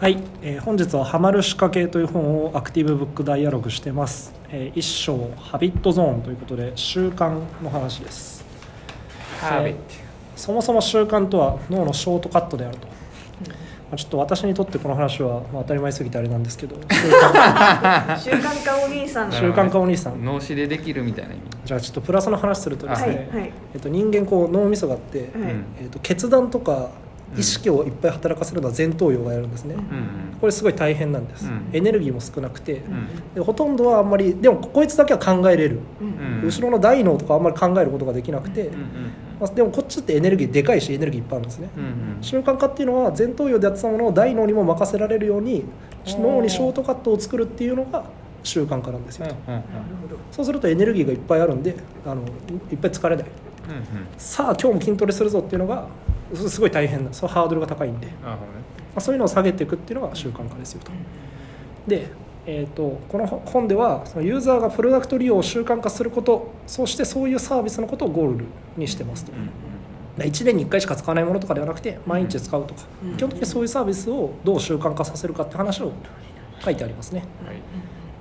はい、えー本日は「ハマる仕掛け」という本をアクティブブックダイアログしてます、えー一章「ハビットゾーン」ということで習慣の話です。ハビッそもそも習慣とは脳のショートカットであると、まあちょっと私にとってこの話は、まあ、当たり前すぎてあれなんですけど。習慣。習慣化お兄さん。習慣化お兄さん。脳死でできるみたいな意味。じゃあちょっとプラスの話するとですはいね、はい。えっと、人間こう脳みそがあって、はい。うんえっと、決断とか意識をいっぱい働かせるのは前頭葉がやるんですね、うんこれすごい大変なんです、うん。エネルギーも少なくて、うん。でほとんどはあんまりでもこいつだけは考えれる、うん。うん。後ろの大脳とかあんまり考えることができなくて、うんうんまあ、でもこっちってエネルギーでかいしエネルギーいっぱいあるんですね、うんうん習慣化っていうのは前頭葉でやってたものを大脳にも任せられるように脳にショートカットを作るっていうのが習慣化なんですよ、うんうんそうするとエネルギーがいっぱいあるんであのいっぱい疲れない。うん。さあ今日も筋トレするぞっていうのがすすごい大変なそのハードルが高いんで、まなるほあ、そういうのを下げていくっていうのが習慣化ですよと。で、えー、とこの本ではそのユーザーがプロダクト利用を習慣化することそしてそういうサービスのことをゴールにしてますと、どね1年に1回しか使わないものとかではなくて毎日使うとか、うん基本的にそういうサービスをどう習慣化させるかって話を書いてありますね。うんはい。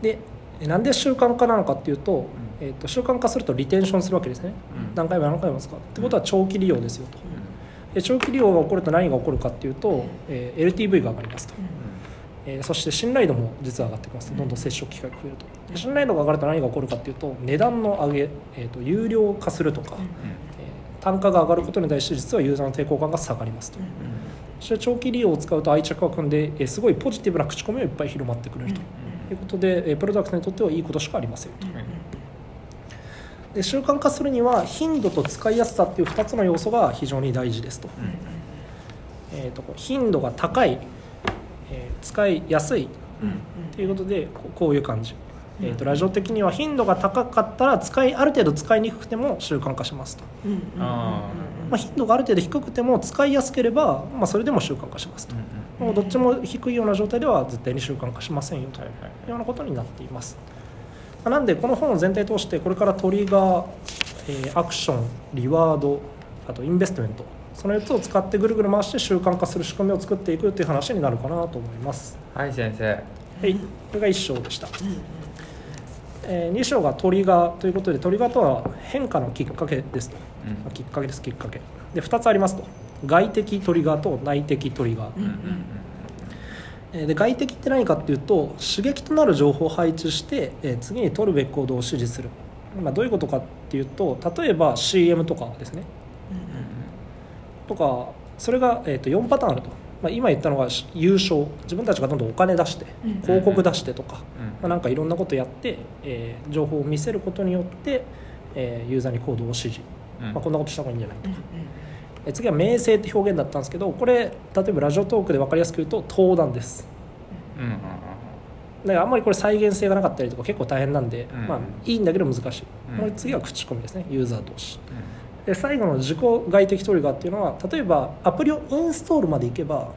でえなんで習慣化なのかっていうと,、えー、と習慣化するとリテンションするわけですね。うん。何回も何回も使う。ってことは長期利用ですよと。で長期利用が起こると何が起こるかっていうと、えー LTV が上がりますと、えーそして信頼度も実は上がってきます。どんどん接触機会が増えると。で信頼度が上がると何が起こるかっていうと値段の上げ、えー、と有料化するとか、えー単価が上がることに対して実はユーザーの抵抗感が下がりますと。そして長期利用を使うと愛着が組んで、えーすごいポジティブな口コミがいっぱい広まってくれると。いうことで、えープロダクトにとってはいいことしかありませんとで習慣化するには頻度と使いやすさっていう2つの要素が非常に大事ですと,、えー、とこう頻度が高い、えー使いやすいということでこうこういう感じ、えー、とラジオ的には頻度が高かったら使いある程度使いにくくても習慣化しますと、あまあ、頻度がある程度低くても使いやすければ、まあ、それでも習慣化しますと、もうどっちも低いような状態では絶対に習慣化しませんよと。はいはい。いうようなことになっています。まあなんでこの本を全体通してこれからトリガー、えーアクションリワードあとインベストメントその4つを使ってぐるぐる回して習慣化する仕組みを作っていくという話になるかなと思います。はい先生。はい、これが1章でした。え2章がトリガーということでトリガーとは変化のきっかけですと、うん。まあきっかけですきっかけ。で2つありますと。外的トリガーと内的トリガー、うんうんえーで外的って何かっていうと刺激となる情報を配置して、えー次に取るべき行動を指示する、まあ、どういうことかっていうと例えば CM とかですね。とかそれが、えー、と4パターンあると、まあ、今言ったのがし優勝。自分たちがどんどんお金出してうん広告出してとか、うんまあ、なんかいろんなことやって、えー情報を見せることによって、えーユーザーに行動を指示、うん。まあ、こんなことした方がいいんじゃないとか、えー次は名声って表現だったんですけどこれ例えばラジオトークで分かりやすく言うと登壇です。うんうんうんだからあんまりこれ再現性がなかったりとか結構大変なんで、うんまあ、いいんだけど難しい、うんこれ次は口コミですね。ユーザー同士。で最後の自己外的トリガーっていうのは例えばアプリをインストールまでいけば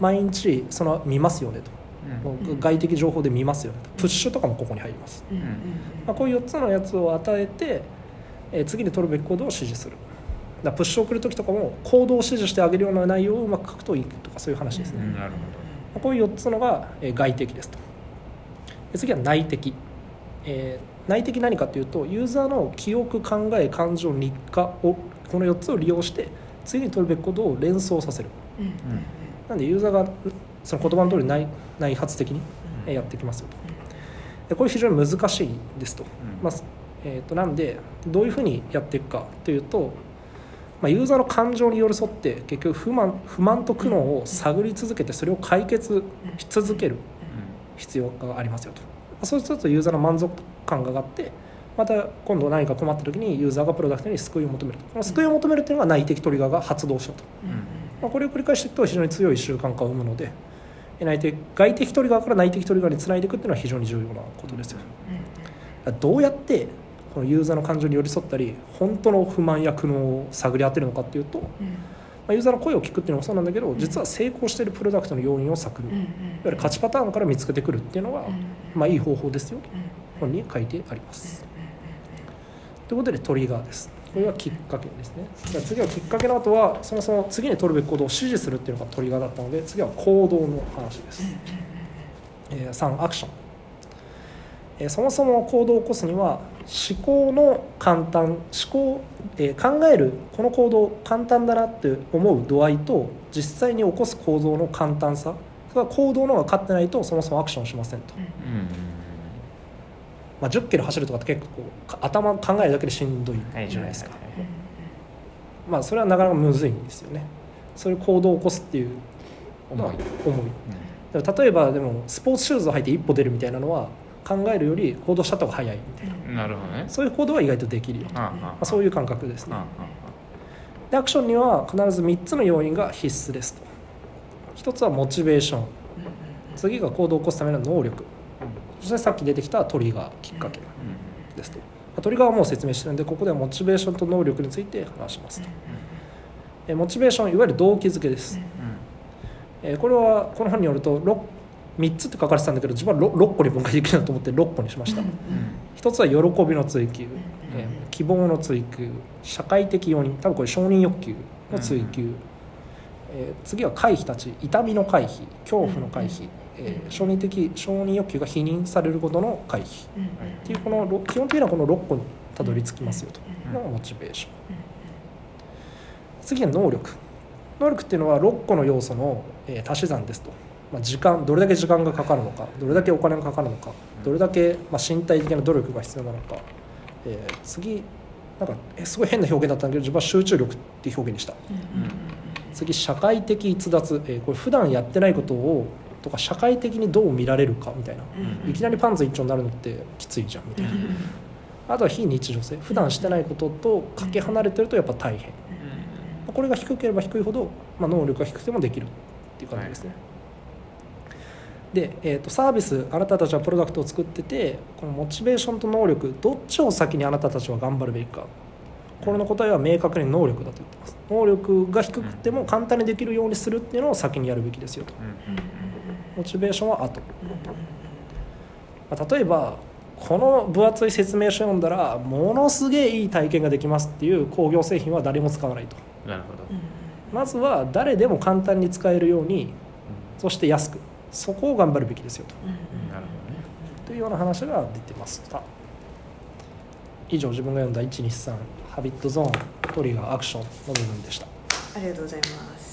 毎日その見ますよねと、外的情報で見ますよねと。プッシュとかもここに入ります、まあ、こういう4つのやつを与えて、えー次に取るべき行動を指示するだプッシュを送る時とかも行動を指示してあげるような内容をうまく書くといいとかそういう話ですね、うんなるほこういう4つのがえー外的ですと。で次は内的、えー内的何かというとユーザーの記憶考え感情日課をこの4つを利用して次に取るべきことを連想させる。どうん。なんでユーザーがその言葉の通り内内発的にえーやってきますよと。でこれ非常に難しいですと、ん。まあえー、となんでどういうふうにやっていくかというと、まあ、ユーザーの感情に寄り添って結局不満不満と苦悩を探り続けてそれを解決し続ける必要がありますよと。そうするとユーザーの満足感が上がってまた今度何か困った時にユーザーがプロダクトに救いを求めると。この救いを求めるというのが内的トリガーが発動したと、まあ、これを繰り返していくと非常に強い習慣化を生むのでえ内的外的トリガーから内的トリガーにつないでいくっていうのは非常に重要なことですよ。どうやってこのユーザーの感情に寄り添ったり本当の不満や苦悩を探り当てるのかっていうと、まあ、ユーザーの声を聞くっていうのもそうなんだけど実は成功しているプロダクトの要因を探る、いわゆる勝ちパターンから見つけてくるっていうのが、まあ、いい方法ですよと本に書いてあります。ということでトリガーです。これがきっかけですね。じゃあ次はきっかけの後はそもそも次に取るべき行動を指示するっていうのがトリガーだったので次は行動の話です、えー3アクション、えーそもそも行動を起こすには思考の簡単思考、えー考えるこの行動簡単だなって思う度合いと実際に起こす行動の簡単さ。それは行動の方が勝ってないとそもそもアクションしませんと、うん。まあ、1 0キロ走るとかって結構か頭考えるだけでしんどいはいじゃないですか、はいまあそれはなかなかむずいんですよね。そういう行動を起こすっていうのは重い。重いでも例えばでもスポーツシューズを履いて一歩出るみたいなのは考えるより行動した方が早い。みたいなうんなるほどね。そういう行動は意外とできるよ、まああああ、そういう感覚ですね。あでアクションには必ず3つの要因が必須ですと。1つはモチベーション。次が行動を起こすための能力。そしてさっき出てきたトリガーきっかけですと。まあトリガーはもう説明してるんでここではモチベーションと能力について話しますと。えモチベーションいわゆる動機づけです。えーこれはこの本によると6 3つって書かれてたんだけど自分は 6, 6個に分解できるなと思って6個にしました。一つは喜びの追求、えー希望の追求。社会的要因多分これ承認欲求の追求、えー次は回避たち。痛みの回避。恐怖の回避、えー承認的承認欲求が否認されることの回避。っていうこのろ基本的にはこの6個にたどり着きますよと。いうのがモチベーション。次は能力。能力っていうのは6個の要素の、えー足し算ですと、まあ、時間どれだけ時間がかかるのかどれだけお金がかかるのかどれだけ、まあ、身体的な努力が必要なのか、えー次なんかえすごい変な表現だったんだけど自分は集中力っていう表現にした。次社会的逸脱、えーこれ普段やってないことをとか社会的にどう見られるかみたいな、いきなりパンツ一丁になるのってきついじゃんみたいな、あとは非日常性。普段してないこととかけ離れてるとやっぱ大変。これが低ければ低いほど、まあ、能力が低くてもできるっていう感じですね、で、えー、とサービスあなたたちはプロダクトを作っててこのモチベーションと能力どっちを先にあなたたちは頑張るべきか。これの答えは明確に能力だと言ってます。能力が低くても簡単にできるようにするっていうのを先にやるべきですよと。モチベーションは後、まあ、例えばこの分厚い説明書読んだらものすげえいい体験ができますっていう工業製品は誰も使わないと。なるほど。まずは誰でも簡単に使えるようにそして安くそこを頑張るべきですよと。なるほどね。というような話が出てました。以上自分が読んだ123ハビットゾーントリガーアクションの部分でした。ありがとうございます